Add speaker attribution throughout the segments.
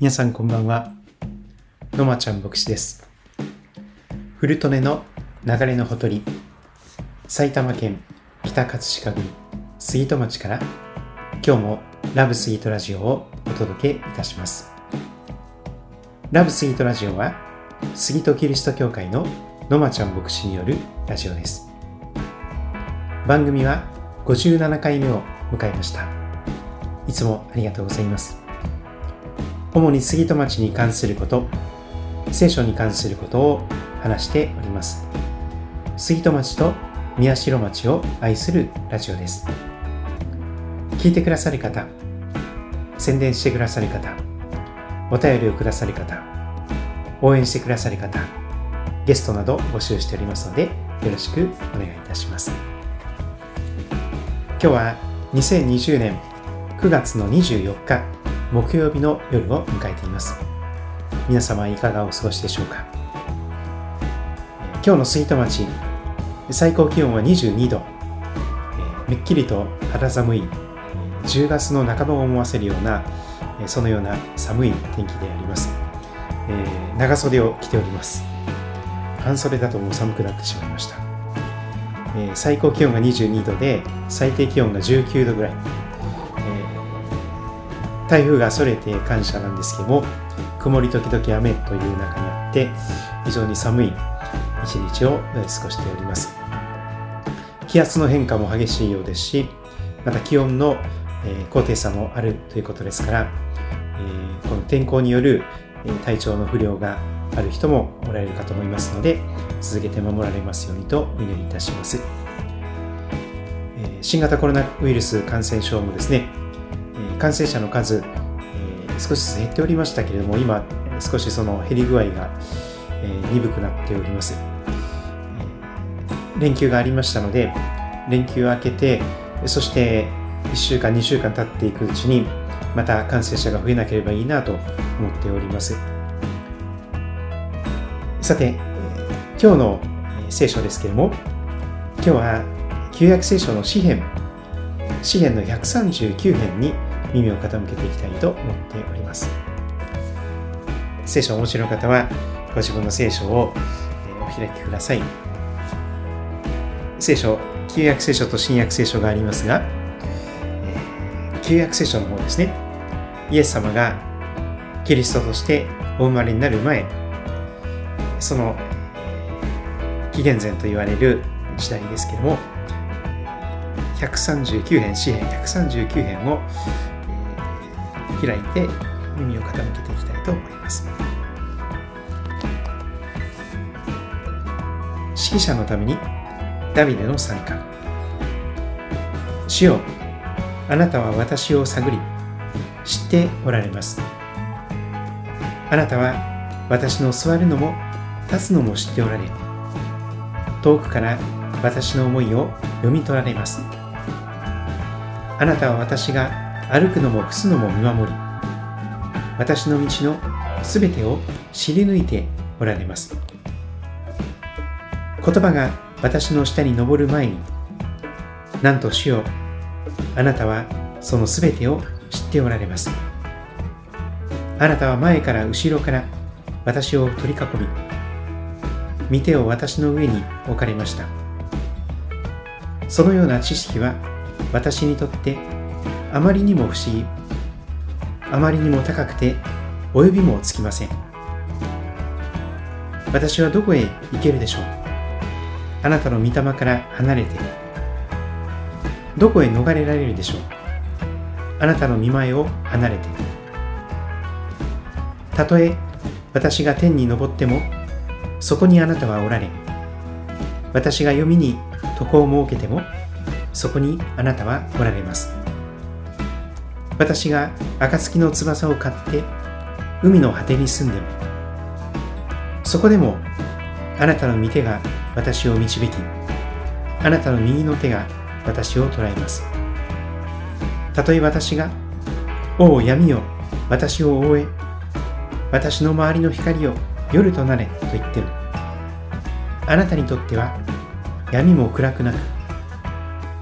Speaker 1: 皆さんこんばんは。のまちゃん牧師です。古利根の流れのほとり埼玉県北葛飾郡杉戸町から今日もラブスイートラジオをお届けいたします。ラブスイートラジオは杉戸キリスト教会ののまちゃん牧師によるラジオです。番組は57回目を迎えました。いつもありがとうございます。主に杉戸町に関すること聖書に関することを話しております。杉戸町と宮代町を愛するラジオです。聞いてくださる方宣伝してくださる方お便りをくださる方応援してくださる方ゲストなど募集しておりますのでよろしくお願いいたします。今日は2020年9月の24日。木曜日の夜を迎えています。皆様いかがお過ごしでしょうか？今日の杉戸町最高気温は22度。めっきりと肌寒い。10月の半ばを思わせるようなそのような寒い天気であります、え長袖を着ております。半袖だともう寒くなってしまいました。えー、最高気温が22度で最低気温が19度ぐらい、台風がそれて感謝なんですけども曇り時々雨という中にあって非常に寒い一日を過ごしております気圧の変化も激しいようですしまた気温の高低差もあるということですから、この天候による体調の不良がある人もおられるかと思いますので続けて守られますようにとお祈りいたします。新型コロナウイルス感染症もですね、感染者の数、少しずつ減っておりましたけれども、今、少しその減り具合が鈍くなっております。連休がありましたので、連休明けて、そして1週間、2週間経っていくうちに、また感染者が増えなければいいなと思っております。さて、今日の聖書ですけれども、今日は旧約聖書の詩編、詩編の139編に耳を傾けていきたいと思っております。聖書をお持ちの方は、ご自分の聖書をお開きください。聖書、旧約聖書と新約聖書がありますが、旧約聖書の方ですね、イエス様がキリストとしてお生まれになる前、その紀元前と言われる時代ですけども139編詩編139編を、開いて耳を傾けていきたいと思います。指揮者のためにダビデの参加。主よあなたは私を探り知っておられます。あなたは私の座るのも立つのも知っておられ遠くから私の思いを読み取られます。あなたは私が歩くのも伏すのも見守り私の道のすべてを知り抜いておられます。言葉が私の下に昇る前になんと主よあなたはそのすべてを知っておられます。あなたは前から後ろから私を取り囲み見てを私の上に置かれました。そのような知識は私にとってあまりにも不思議。あまりにも高くて及びもつきません。私はどこへ行けるでしょう。あなたの御霊から離れて。どこへ逃れられるでしょう。あなたの見前を離れて。たとえ私が天に昇ってもそこにあなたはおられ私が読みに床を設けてもそこにあなたはおられます。私が暁の翼を買って海の果てに住んでもそこでもあなたの御手が私を導きあなたの右の手が私を捉えます。たとえ私が「おお闇よ私を覆え私の周りの光を夜となれと言ってもあなたにとっては闇も暗くなく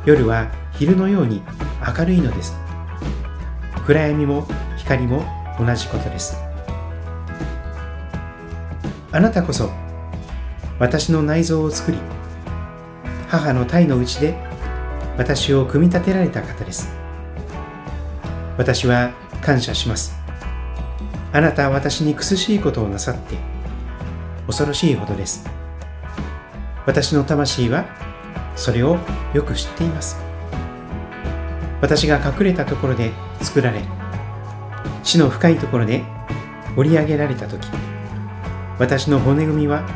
Speaker 1: 夜は昼のように明るいのです。暗闇も光も同じことです。あなたこそ私の内臓を作り母の体の内で私を組み立てられた方です。私は感謝します。あなたは私に苦しいことをなさって恐ろしいほどです。私の魂はそれをよく知っています。私が隠れたところで作られ地の深いところで織り上げられた時私の骨組みは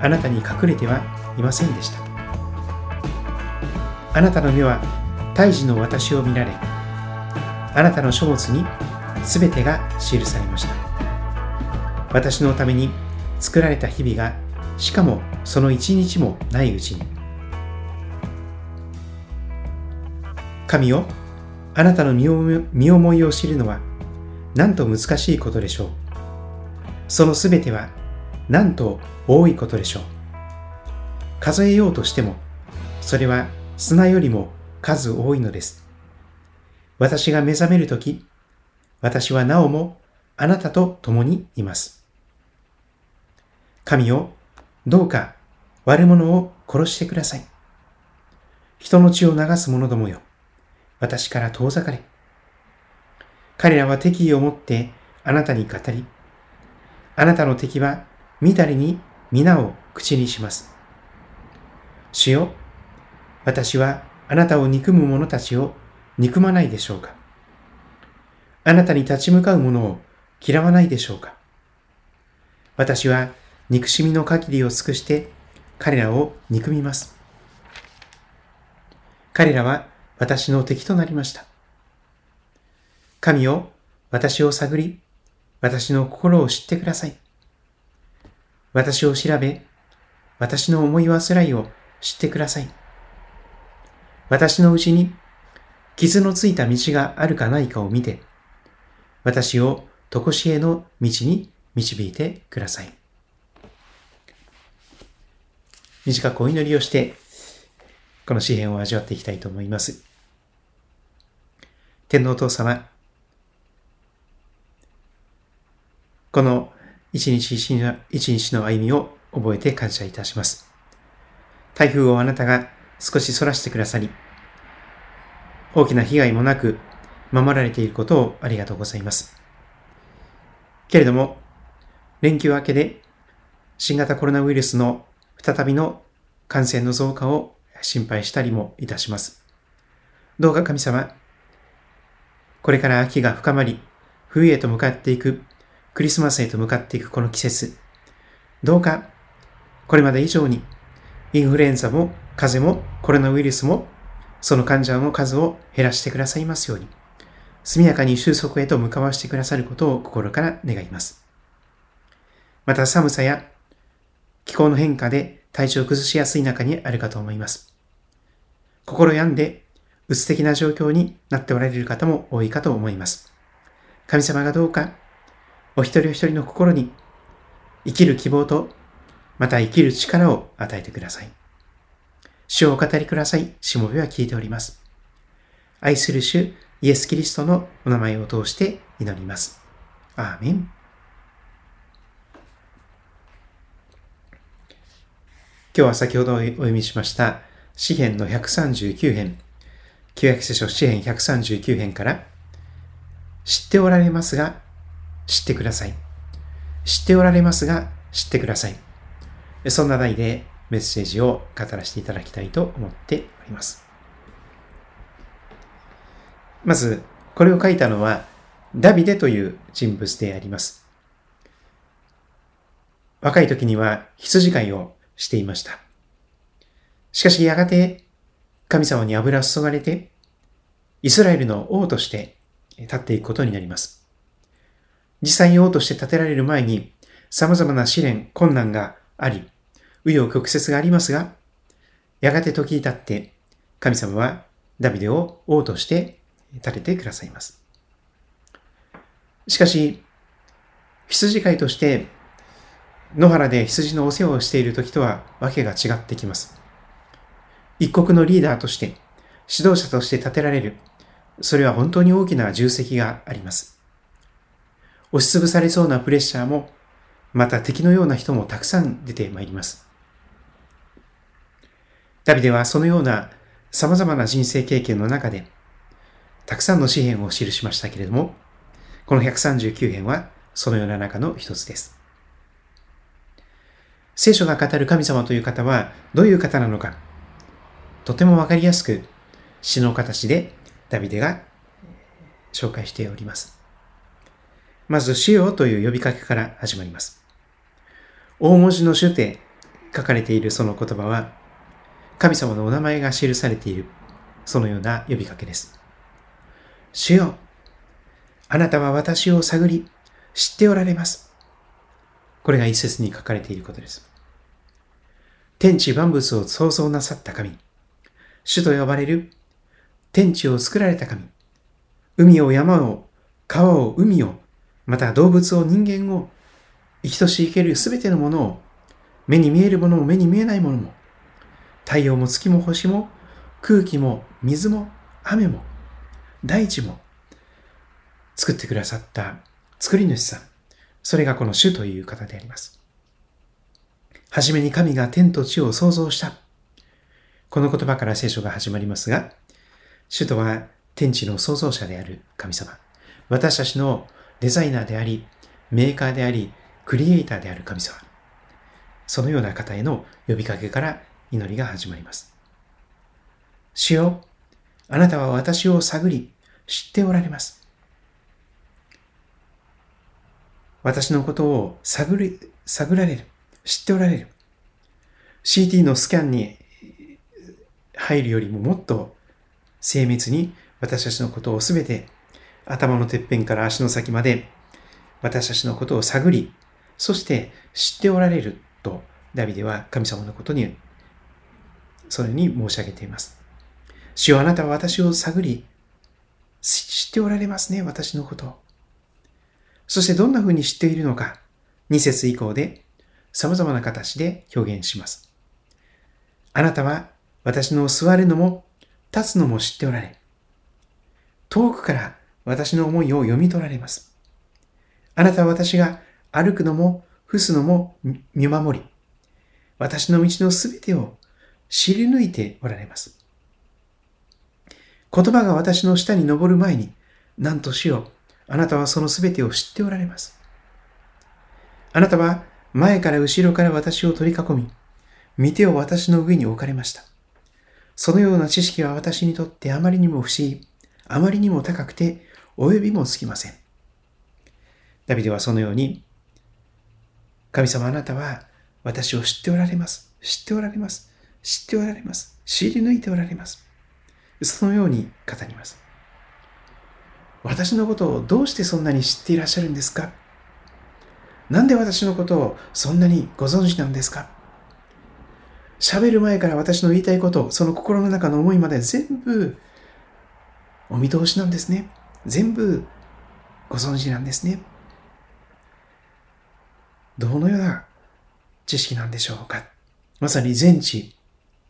Speaker 1: あなたに隠れてはいませんでした。あなたの目は胎児の私を見られあなたの書物に全てが記されました。私のために作られた日々がしかもその一日もないうちに。神よあなたの身思いを知るのはなんと難しいことでしょう。そのすべてはなんと多いことでしょう。数えようとしてもそれは砂よりも数多いのです。私が目覚めるとき私はなおもあなたと共にいます。神よどうか悪者を殺してください。人の血を流す者どもよ。私から遠ざかれ彼らは敵意を持ってあなたに語りあなたの敵はみだりに皆を口にします。主よ、私はあなたを憎む者たちを憎まないでしょうかあなたに立ち向かう者を嫌わないでしょうか私は憎しみの限りを尽くして彼らを憎みます。彼らは私の敵となりました。神よ、私を探り、私の心を知ってください。私を調べ、私の思い煩いを知ってください。私のうちに傷のついた道があるかないかを見て、私を常しえの道に導いてください。短くお祈りをして、この詩篇を味わっていきたいと思います。天皇お父様、この一日一日の歩みを覚えて感謝いたします。台風をあなたが少し逸らしてくださり、大きな被害もなく守られていることをありがとうございます。けれども、連休明けで新型コロナウイルスの再びの感染の増加を心配したりもいたします。どうか神様、これから秋が深まり、冬へと向かっていくクリスマスへと向かっていくこの季節、どうかこれまで以上にインフルエンザも風邪もコロナウイルスもその患者の数を減らしてくださいますように、速やかに収束へと向かわしてくださることを心から願います。また寒さや気候の変化で体調を崩しやすい中にあるかと思います。心病んで、うつ的な状況になっておられる方も多いかと思います。神様がどうかお一人お一人の心に生きる希望と、また生きる力を与えてください。主をお語りください。しもべは聞いております。愛する主、イエス・キリストのお名前を通して祈ります。アーメン。今日は先ほどお読みしました詩編の139編、旧約聖書詩編139編から、知っておられますが知ってください。知っておられますが、知ってください。そんな題でメッセージを語らせていただきたいと思っております。まず、これを書いたのは、ダビデという人物であります。若い時には羊飼いをしていました。しかしやがて神様に油注がれて、イスラエルの王として立っていくことになります。実際に王として建てられる前に、様々な試練、困難があり、紆余曲折がありますが、やがて時に経って、神様はダビデを王として立ててくださいます。しかし、羊飼いとして野原で羊のお世話をしている時とはわけが違ってきます。一国のリーダーとして、指導者として立てられる、それは本当に大きな重責があります。押しつぶされそうなプレッシャーもまた敵のような人もたくさん出てまいります。ダビデはそのような様々な人生経験の中で、たくさんの詩篇を記しましたけれども、この139編はそのような中の一つです。聖書が語る神様という方はどういう方なのか、とてもわかりやすく詩の形でダビデが紹介しております。まず、主よという呼びかけから始まります。大文字の主で書かれているその言葉は、神様のお名前が記されている、そのような呼びかけです。主よ、あなたは私を探り、知っておられます。これが一節に書かれていることです。天地万物を創造なさった神、主と呼ばれる天地を作られた神、海を山を川を海を、また動物を人間を、生きとし生けるすべてのものを、目に見えるものも目に見えないものも、太陽も月も星も空気も水も雨も大地も作ってくださった作り主さん。それがこの主という方であります。はじめに神が天と地を創造した。この言葉から聖書が始まりますが、主とは天地の創造者である神様。私たちのデザイナーであり、メーカーであり、クリエイターである神様。そのような方への呼びかけから祈りが始まります。主よ、あなたは私を探り、知っておられます。私のことを探り、探られる。知っておられる。CT のスキャンに入るよりももっと精密に私たちのことをすべて頭のてっぺんから足の先まで私たちのことを探り、そして知っておられるとダビデは神様のことにそれに申し上げています。主よあなたは私を探り、知っておられますね、私のこと。そしてどんな風に知っているのか、2節以降で様々な形で表現します。あなたは私の座るのも立つのも知っておられ、遠くから私の思いを読み取られます。あなたは私が歩くのも伏すのも見守り、私の道のすべてを知り抜いておられます。言葉が私の下に登る前に、なんとしよう。あなたはそのすべてを知っておられます。あなたは前から後ろから私を取り囲み、見てを私の上に置かれました。そのような知識は私にとってあまりにも不思議、あまりにも高くて及びもつきません。ダビデはそのように、神様あなたは私を知っておられます。知っておられます。知っておられます。知り抜いておられます。そのように語ります。私のことをどうしてそんなに知っていらっしゃるんですか？なんで私のことをそんなにご存知なんですか？喋る前から私の言いたいこと、その心の中の思いまで全部お見通しなんですね。全部ご存知なんですね。どのような知識なんでしょうかまさに全知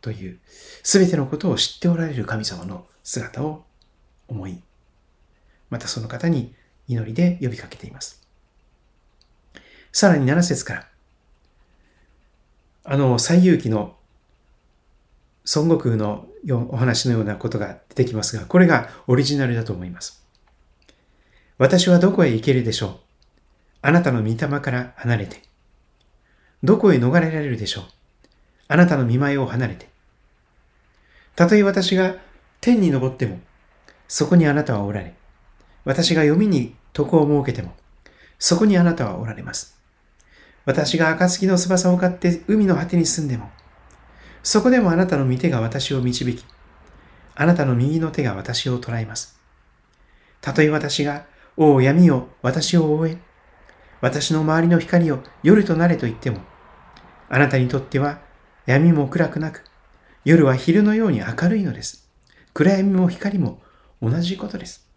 Speaker 1: という全てのことを知っておられる神様の姿を思いまたその方に祈りで呼びかけています。さらに7節から、あの、西遊記の孫悟空のお話のようなことが出てきますが、これがオリジナルだと思います。私はどこへ行けるでしょう？あなたの御霊から離れて。どこへ逃れられるでしょう？あなたの見舞いを離れて。たとえ私が天に昇っても、そこにあなたはおられ、私が読みに床を設けても、そこにあなたはおられます。私が暁の翼を買って海の果てに住んでも、そこでもあなたの御手が私を導き、あなたの右の手が私を捉えます。たとえ私が、おお闇を私を覆え、私の周りの光を夜となれと言っても、あなたにとっては闇も暗くなく、夜は昼のように明るいのです。暗闇も光も同じことです。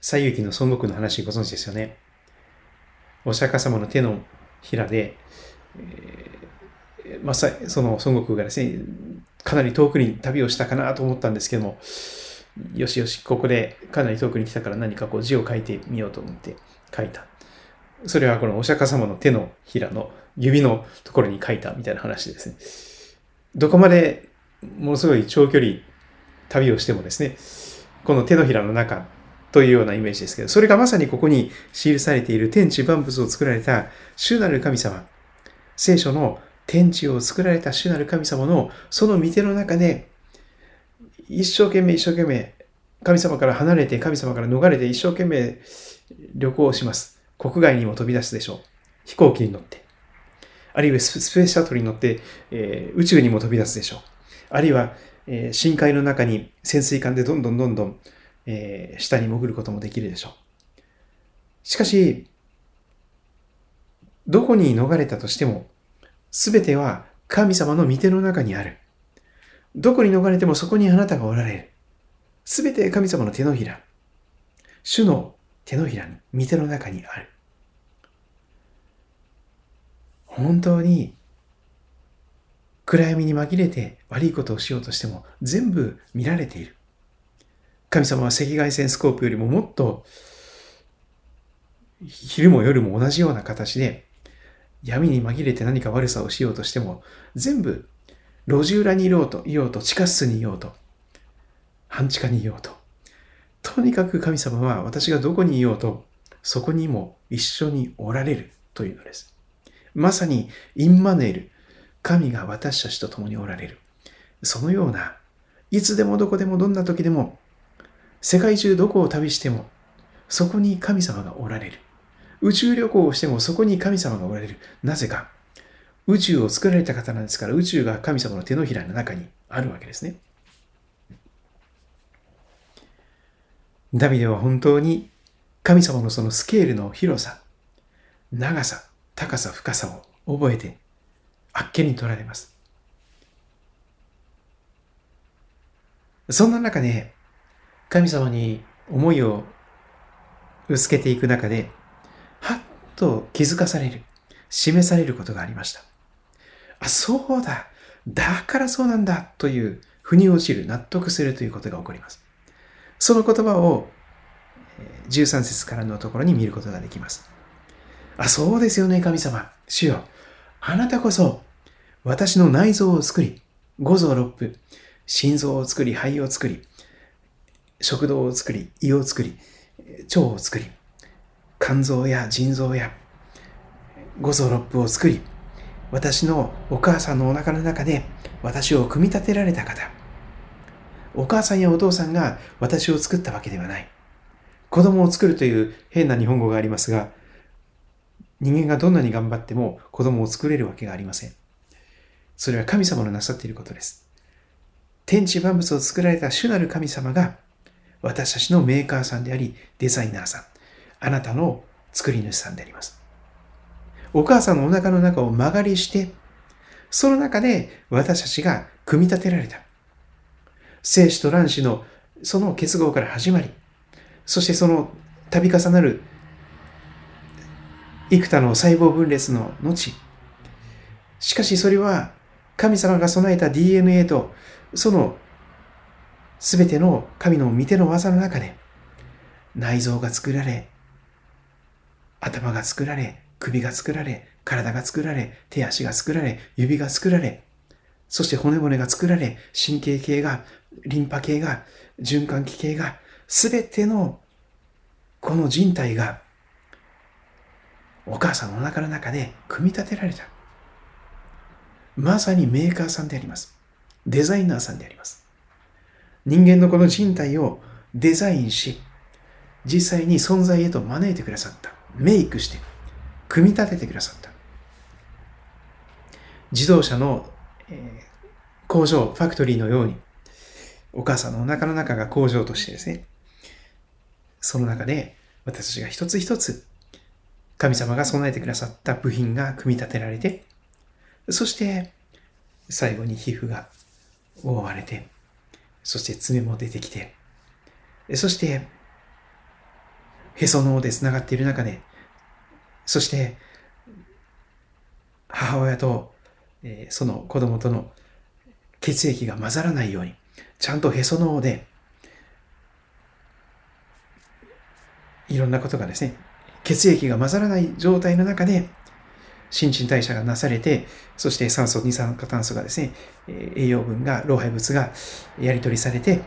Speaker 1: 西遊記の孫悟空の話ご存知ですよね。お釈迦様の手のひらで、えー、まあ、その孫悟空がですね、かなり遠くに旅をしたかなと思ったんですけども、よしよし、ここでかなり遠くに来たから何かこう字を書いてみようと思って書いた。それはこのお釈迦様の手のひらの指のところに書いたみたいな話ですね。どこまでものすごい長距離旅をしてもですね、この手のひらの中というようなイメージですけど、それがまさにここに記されている天地万物を作られた主なる神様、聖書の天地を作られた主なる神様のその御手の中で、一生懸命一生懸命神様から離れて神様から逃れて一生懸命旅行をします。国外にも飛び出すでしょう。飛行機に乗って。あるいはスペースシャトルに乗って、えー、宇宙にも飛び出すでしょう。あるいは、えー、深海の中に潜水艦でどんどんどんどん、えー、下に潜ることもできるでしょう。しかし、どこに逃れたとしても、すべては神様の御手の中にある。どこに逃れてもそこにあなたがおられる。すべて神様の手のひら。主の手のひらに、御手の中にある。本当に暗闇に紛れて悪いことをしようとしても全部見られている。神様は赤外線スコープよりももっと昼も夜も同じような形で闇に紛れて何か悪さをしようとしても全部路地裏にいようといようと地下室にいようと半地下にいようととにかく神様は私がどこにいようとそこにも一緒におられるというのです。まさにインマネール、神が私たちと共におられる。そのような、いつでもどこでもどんな時でも、世界中どこを旅しても、そこに神様がおられる。宇宙旅行をしてもそこに神様がおられる。なぜか。宇宙を作られた方なんですから、宇宙が神様の手のひらの中にあるわけですね。ダビデは本当に神様のそのスケールの広さ、長さ、高さ、深さを覚えて、あっけに取られます。そんな中で、神様に思いを薄けていく中で、と気づかされる、示されることがありました。あ、そうだ、だからそうなんだという、腑に落ちる、納得するということが起こります。その言葉を13節からのところに見ることができます。あ、そうですよね、神様。主よ。あなたこそ、私の内臓を作り、五臓六腑、心臓を作り、肺を作り、食道を作り、胃を作り、腸を作り、肝臓や腎臓や五臓六腑を作り、私のお母さんのお腹の中で私を組み立てられた方。お母さんやお父さんが私を作ったわけではない。子供を作るという変な日本語がありますが、人間がどんなに頑張っても子供を作れるわけがありません。それは神様のなさっていることです。天地万物を作られた主なる神様が私たちのメーカーさんであり、デザイナーさん、あなたの作り主さんであります。お母さんのお腹の中を曲がりして、その中で私たちが組み立てられた。精子と卵子のその結合から始まり、そしてその度重なる幾多の細胞分裂の後、しかしそれは神様が備えた DNA とその全ての神の御手の技の中で内臓が作られ、頭が作られ、首が作られ、体が作られ、手足が作られ、指が作られ、そして骨骨が作られ、神経系が、リンパ系が、循環器系が、すべてのこの人体がお母さんのお腹の中で組み立てられた。まさにメーカーさんであります。デザイナーさんであります。人間のこの人体をデザインし、実際に存在へと招いてくださった。メイクして、組み立ててくださった。自動車の、えー、工場、ファクトリーのように、お母さんのお腹の中が工場としてですね、その中で私たちが一つ一つ神様が備えてくださった部品が組み立てられて、そして最後に皮膚が覆われて、そして爪も出てきて、そしてへその緒で繋がっている中で、そして母親と、えその子供との血液が混ざらないように、ちゃんとへその緒でいろんなことがですね、血液が混ざらない状態の中で、新陳代謝がなされて、そして酸素、二酸化炭素がですね、栄養分が、老廃物がやり取りされて、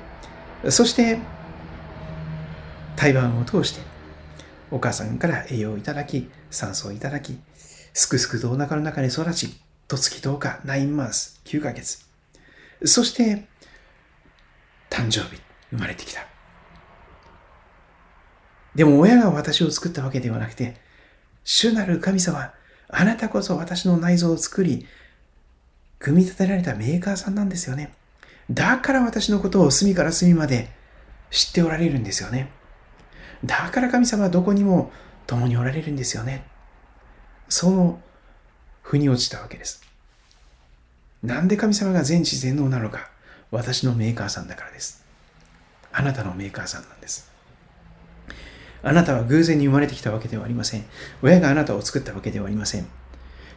Speaker 1: そして胎盤を通してお母さんから栄養をいただき、酸素をいただき、すくすくとお腹の中に育ち、と月10日、9マンス、9ヶ月。そして、誕生日、生まれてきた。でも親が私を作ったわけではなくて、主なる神様、あなたこそ私の内臓を作り、組み立てられたメーカーさんなんですよね。だから私のことを隅から隅まで知っておられるんですよね。だから神様はどこにも共におられるんですよね。その腑に落ちたわけです。なんで神様が全知全能なのか。私のメーカーさんだからです。あなたのメーカーさんなんです。あなたは偶然に生まれてきたわけではありません。親があなたを作ったわけではありません。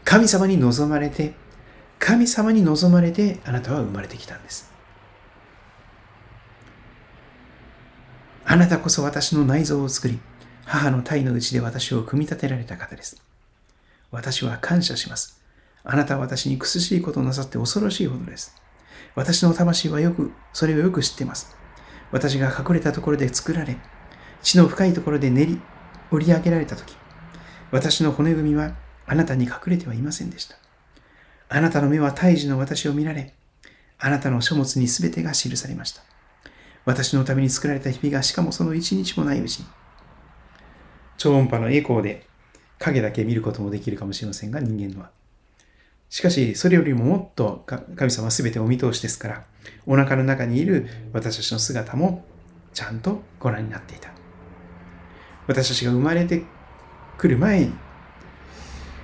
Speaker 1: 神様に望まれて、神様に望まれてあなたは生まれてきたんです。あなたこそ私の内臓を作り、母の体の内で私を組み立てられた方です。私は感謝します。あなたは私に苦しいことをなさって恐ろしいほどです。私の魂はよく、それをよく知っています。私が隠れたところで作られ、地の深いところで練り、折り上げられたとき、私の骨組みはあなたに隠れてはいませんでした。あなたの目は胎児の私を見られ、あなたの書物にすべてが記されました。私のために作られた日々がしかもその一日もないうちに、超音波の栄光で影だけ見ることもできるかもしれませんが、人間のは。しかし、それよりももっと神様は全てお見通しですから、お腹の中にいる私たちの姿もちゃんとご覧になっていた。私たちが生まれてくる前に、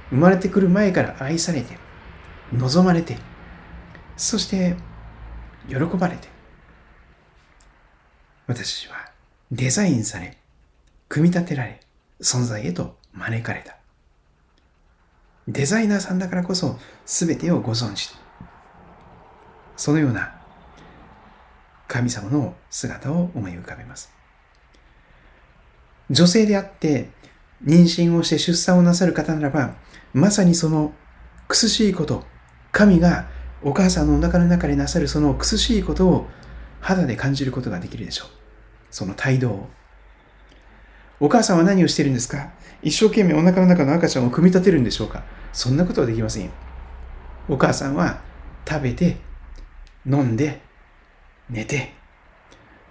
Speaker 1: 生まれてくる前から愛されて、望まれて、そして喜ばれて、私はデザインされ、組み立てられ、存在へと招かれた。デザイナーさんだからこそ全てをご存知。そのような神様の姿を思い浮かべます。女性であって妊娠をして出産をなさる方ならば、まさにその苦しいこと、神がお母さんのお腹の中でなさるその苦しいことを肌で感じることができるでしょう。その態度を。お母さんは何をしているんですか？一生懸命お腹の中の赤ちゃんを組み立てるんでしょうか？そんなことはできませんよ。お母さんは食べて、飲んで、寝て、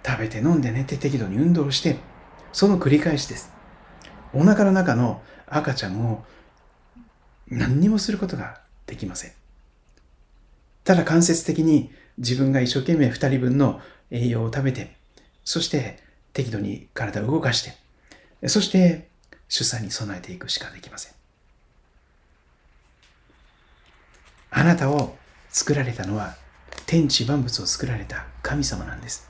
Speaker 1: 食べて飲んで寝て適度に運動して、その繰り返しです。お腹の中の赤ちゃんを何にもすることができません。ただ間接的に自分が一生懸命二人分の栄養を食べて、そして適度に体を動かして、そして出産に備えていくしかできません。あなたを作られたのは天地万物を作られた神様なんです。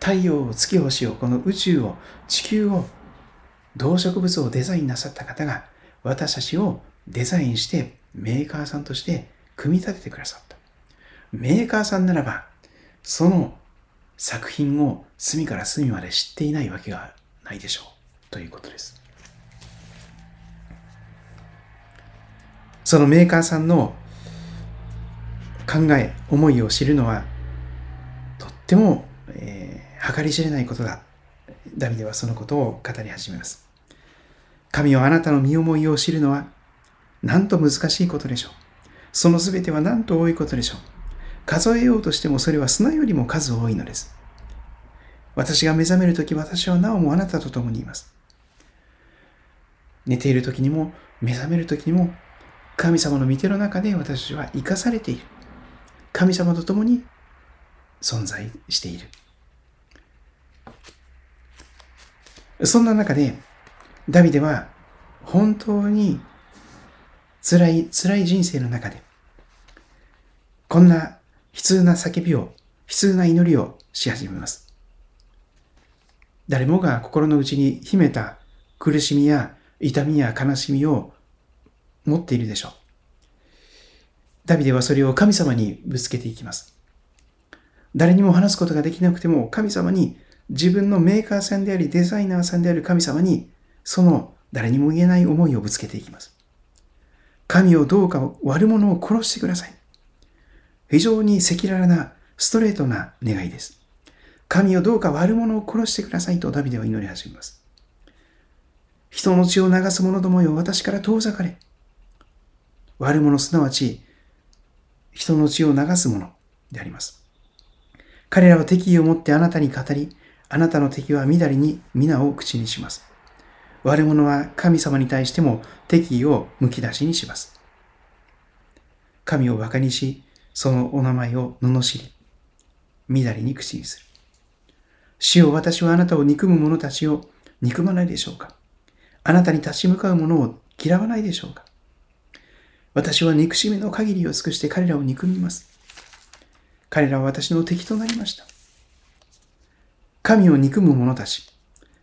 Speaker 1: 太陽を月星をこの宇宙を地球を動植物をデザインなさった方が私たちをデザインしてメーカーさんとして組み立ててくださった。メーカーさんならばその作品を隅から隅まで知っていないわけがないでしょう。ということです。そのメーカーさんの考え、思いを知るのは、とっても、えー、計り知れないことだ。ダビデはそのことを語り始めます。神はあなたの身思いを知るのは、なんと難しいことでしょう。そのすべてはなんと多いことでしょう。数えようとしてもそれは砂よりも数多いのです。私が目覚めるとき、私はなおもあなたと共にいます。寝ているときにも、目覚めるときにも、神様の御手の中で私は生かされている。神様と共に存在している。そんな中で、ダビデは本当に辛い、辛い人生の中で、こんな悲痛な叫びを、悲痛な祈りをし始めます。誰もが心の内に秘めた苦しみや痛みや悲しみを持っているでしょう。ダビデはそれを神様にぶつけていきます。誰にも話すことができなくても神様に自分のメーカーさんでありデザイナーさんである神様にその誰にも言えない思いをぶつけていきます。神をどうか悪者を殺してください。非常に赤裸々なストレートな願いです。神をどうか悪者を殺してくださいとダビデは祈り始めます。人の血を流す者どもよ、私から遠ざかれ。悪者すなわち、人の血を流す者であります。彼らは敵意を持ってあなたに語り、あなたの敵はみだりに皆を口にします。悪者は神様に対しても敵意をむき出しにします。神を馬鹿にし、そのお名前を罵り、みだりに口にする。主よ私はあなたを憎む者たちを憎まないでしょうかあなたに立ち向かう者を嫌わないでしょうか私は憎しみの限りを尽くして彼らを憎みます。彼らは私の敵となりました。神を憎む者たち、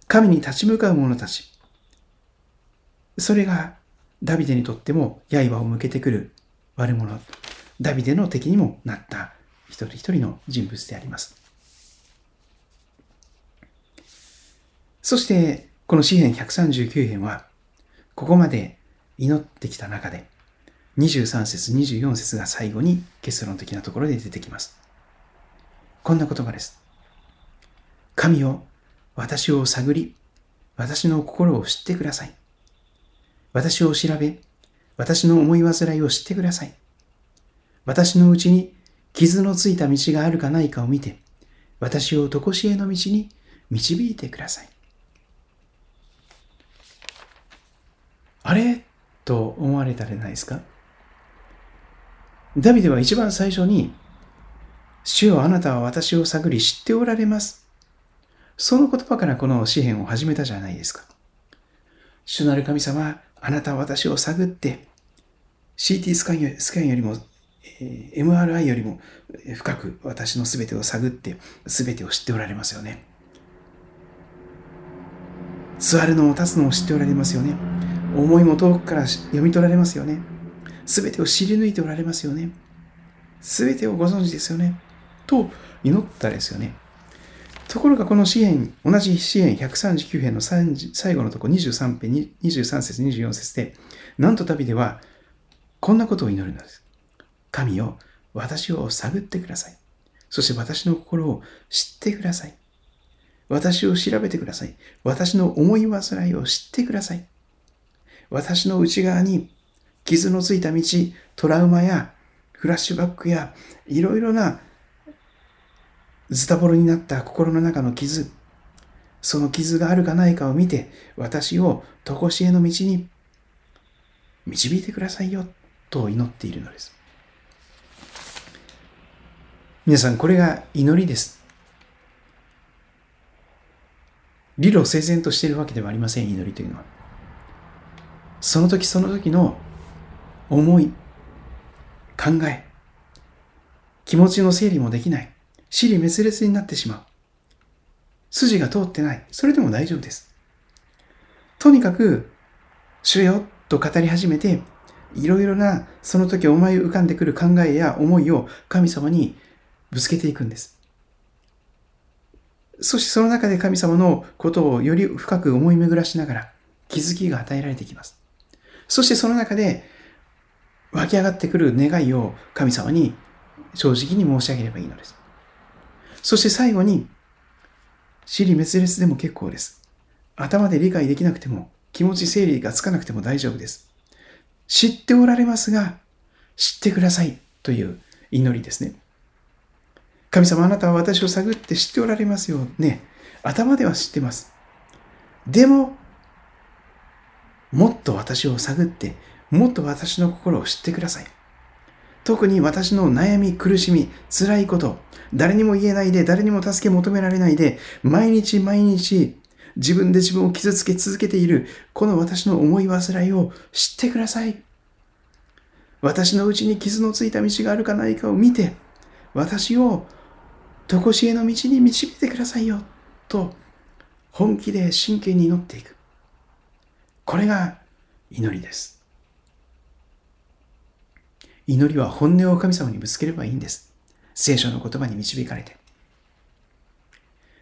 Speaker 1: 神に立ち向かう者たち、それがダビデにとっても刃を向けてくる悪者、ダビデの敵にもなった一人一人の人物であります。そして、この詩篇139編は、ここまで祈ってきた中で、23節、24節が最後に結論的なところで出てきます。こんな言葉です。神よ、私を探り、私の心を知ってください。私を調べ、私の思い煩いを知ってください。私のうちに傷のついた道があるかないかを見て、私を常しえの道に導いてください。あれ？と思われたらないですか？ダビデは一番最初に、主よあなたは私を探り知っておられます。その言葉からこの詩篇を始めたじゃないですか。主なる神様、あなたは私を探って、CT スキャンよりも、えー、MRI よりも深く私の全てを探って、全てを知っておられますよね。座るのも立つのも知っておられますよね。思いも遠くから読み取られますよね。すべてを知り抜いておられますよね。すべてをご存知ですよね。と祈ったですよね。ところがこの詩篇、同じ詩篇139編の最後のところ23編、23節、24節で、なんと旅では、こんなことを祈るのです。神よ、私を探ってください。そして私の心を知ってください。私を調べてください。私の思い煩いを知ってください。私の内側に傷のついた道、トラウマやフラッシュバックやいろいろなズタボロになった心の中の傷、その傷があるかないかを見て、私を常しえの道に導いてくださいよと祈っているのです。皆さん、これが祈りです。理路整然としているわけではありません、祈りというのは。その時その時の思い、考え、気持ちの整理もできない。尻滅裂になってしまう。筋が通ってない。それでも大丈夫です。とにかく、主よと語り始めて、いろいろなその時思い浮かんでくる考えや思いを神様にぶつけていくんです。そしてその中で神様のことをより深く思い巡らしながら気づきが与えられてきます。そしてその中で湧き上がってくる願いを神様に正直に申し上げればいいのです。そして最後に、尻滅裂でも結構です。頭で理解できなくても、気持ち整理がつかなくても大丈夫です。知っておられますが、知ってくださいという祈りですね。神様あなたは私を探って知っておられますよね。頭では知ってます。でも、もっと私を探って、もっと私の心を知ってください。特に私の悩み、苦しみ、辛いこと、誰にも言えないで、誰にも助け求められないで、毎日毎日自分で自分を傷つけ続けている、この私の思い煩いを知ってください。私のうちに傷のついた道があるかないかを見て、私を常しえの道に導いてくださいよ、と本気で真剣に祈っていく。これが祈りです。祈りは本音を神様にぶつければいいんです。聖書の言葉に導かれて。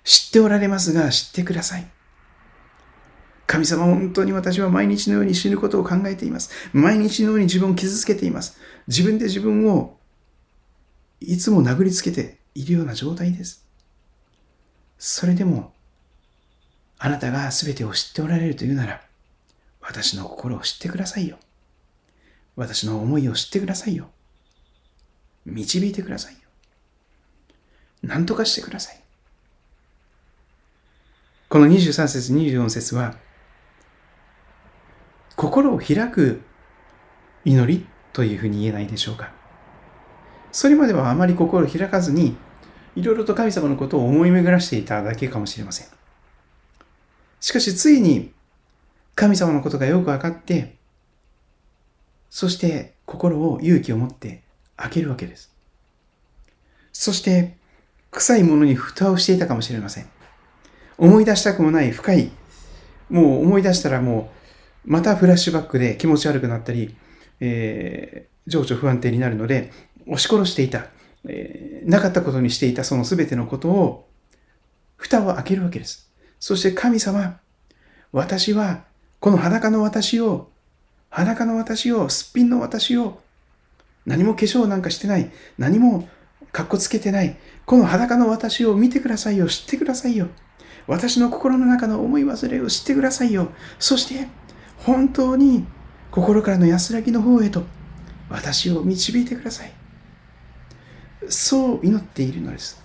Speaker 1: 知っておられますが知ってください。神様本当に私は毎日のように死ぬことを考えています。毎日のように自分を傷つけています。自分で自分をいつも殴りつけているような状態です。それでも、あなたが全てを知っておられるというなら、私の心を知ってくださいよ。私の思いを知ってくださいよ。導いてくださいよ。何とかしてください。この23節24節は、心を開く祈りというふうに言えないでしょうか。それまではあまり心を開かずに、いろいろと神様のことを思い巡らしていただけかもしれません。しかしついに神様のことがよく分かって、そして心を勇気を持って開けるわけです。そして臭いものに蓋をしていたかもしれません。思い出したくもない深い、もう思い出したらもうまたフラッシュバックで気持ち悪くなったり、えー、情緒不安定になるので押し殺していた、えー、なかったことにしていたその全てのことを蓋を開けるわけです。そして神様、私はこの裸の私を、裸の私を、すっぴんの私を、何も化粧なんかしてない、何もかっこつけてない、この裸の私を見てくださいよ、知ってくださいよ。私の心の中の思い忘れを知ってくださいよ。そして、本当に心からの安らぎの方へと私を導いてください。そう祈っているのです。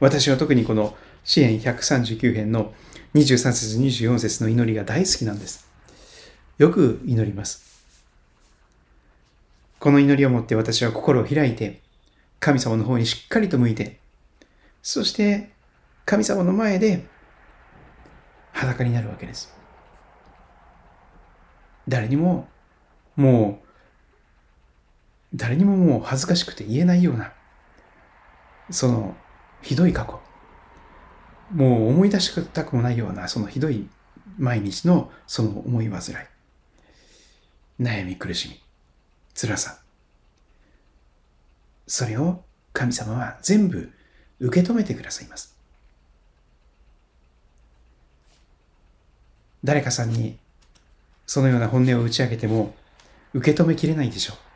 Speaker 1: 私は特にこの詩篇139編の23節24節の祈りが大好きなんです。よく祈ります。この祈りをもって私は心を開いて、神様の方にしっかりと向いて、そして神様の前で裸になるわけです。誰にも、もう、誰にももう恥ずかしくて言えないような、そのひどい過去、もう思い出したくもないような、そのひどい毎日のその思い煩い、悩み苦しみ、辛さ。それを神様は全部受け止めてくださいます。誰かさんにそのような本音を打ち明けても受け止めきれないでしょう。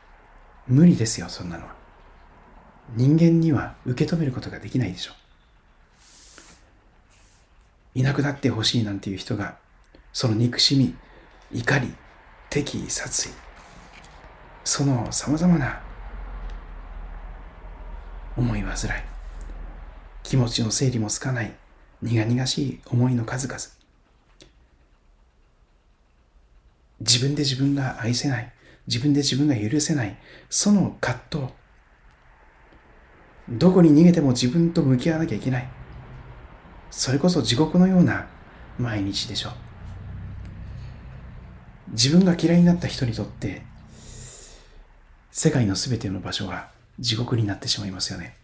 Speaker 1: 無理ですよ、そんなのは。人間には受け止めることができないでしょう。いなくなってほしいなんていう人が、その憎しみ、怒り、敵意、殺意、その様々な思い煩い、気持ちの整理もつかない苦々しい思いの数々、自分で自分が愛せない、自分で自分が許せない、その葛藤、どこに逃げても自分と向き合わなきゃいけない。それこそ地獄のような毎日でしょう。自分が嫌いになった人にとって、世界の全ての場所が地獄になってしまいますよね。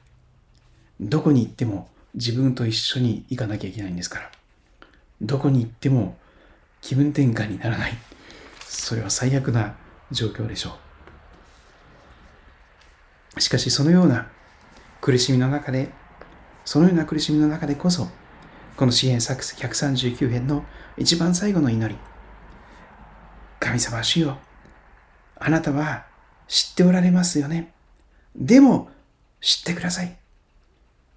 Speaker 1: どこに行っても自分と一緒に行かなきゃいけないんですから。どこに行っても気分転換にならない。それは最悪な状況でしょう。しかしそのような苦しみの中で、そのような苦しみの中でこそ、この詩篇139編の一番最後の祈り。神様主よ、あなたは知っておられますよね。でも、知ってください。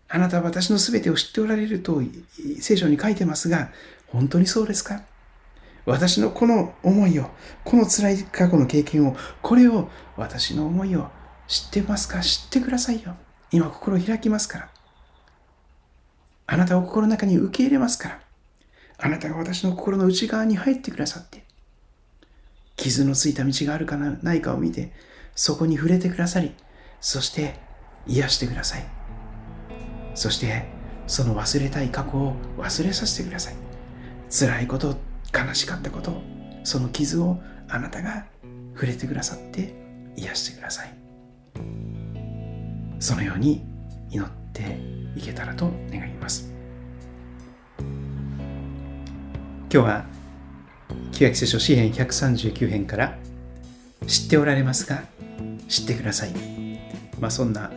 Speaker 1: あなたは私のすべてを知っておられると聖書に書いてますが、本当にそうですか？私のこの思いを、この辛い過去の経験を、これを、私の思いを知ってますか？知ってくださいよ。今心を開きますから。あなたを心の中に受け入れますから。あなたが私の心の内側に入ってくださって、傷のついた道があるかないかを見て、そこに触れてくださり、そして癒してください。そして、その忘れたい過去を忘れさせてください。辛いこと、悲しかったこと、その傷をあなたが触れてくださって癒してください。そのように祈っていけたらと願います。今日は旧約聖書詩編139編から知っておられますか知ってください。まあそんな、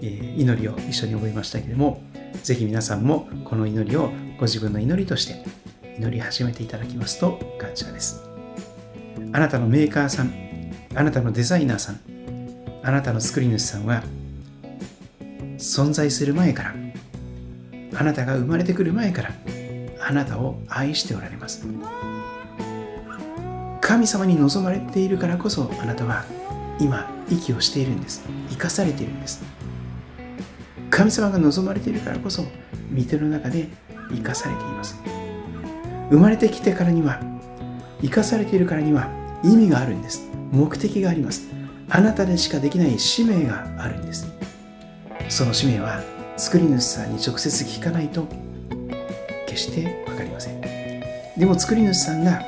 Speaker 1: 祈りを一緒に覚えましたけれども、ぜひ皆さんもこの祈りをご自分の祈りとして祈り始めていただきますと感謝です。あなたのメーカーさん、あなたのデザイナーさん、あなたの作り主さんは存在する前から、あなたが生まれてくる前から、あなたを愛しておられます。神様に望まれているからこそあなたは今息をしているんです生かされているんです神様が望まれているからこそ御手の中で生かされています生まれてきてからには生かされているからには意味があるんです。目的があります。あなたでしかできない使命があるんです。その使命は作り主さんに直接聞かないと決して分かりません。でも作り主さんが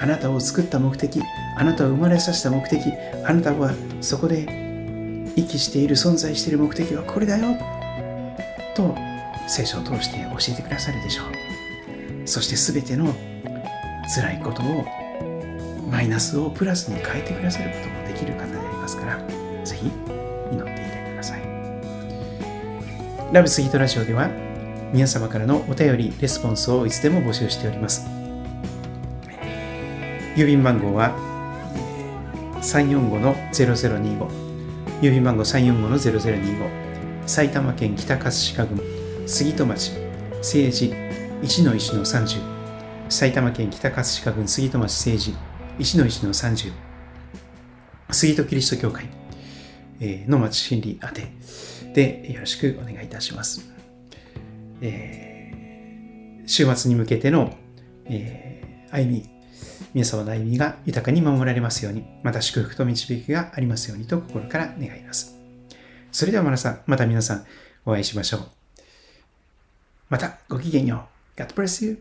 Speaker 1: あなたを作った目的あなたを生まれさせた目的あなたはそこで息している存在している目的はこれだよ。と聖書を通して教えてくださるでしょう。そして全ての辛いことをマイナスをプラスに変えてくださることもできる方でありますからぜひ祈っていてください。ラブスギートラジオでは皆様からのお便りレスポンスをいつでも募集しております。郵便番号は345-0025郵便番号345-0025埼玉県北葛飾郡杉戸町政治1-1-30埼玉県北葛飾郡杉戸町政治1-1-30杉戸キリスト教会の町心理宛てでよろしくお願いいたします。えー、週末に向けての、えー、歩み皆様の歩みが豊かに守られますように、また祝福と導きがありますようにと心から願います。それでは皆さん、また皆さんお会いしましょう。またごきげんよう。God bless you.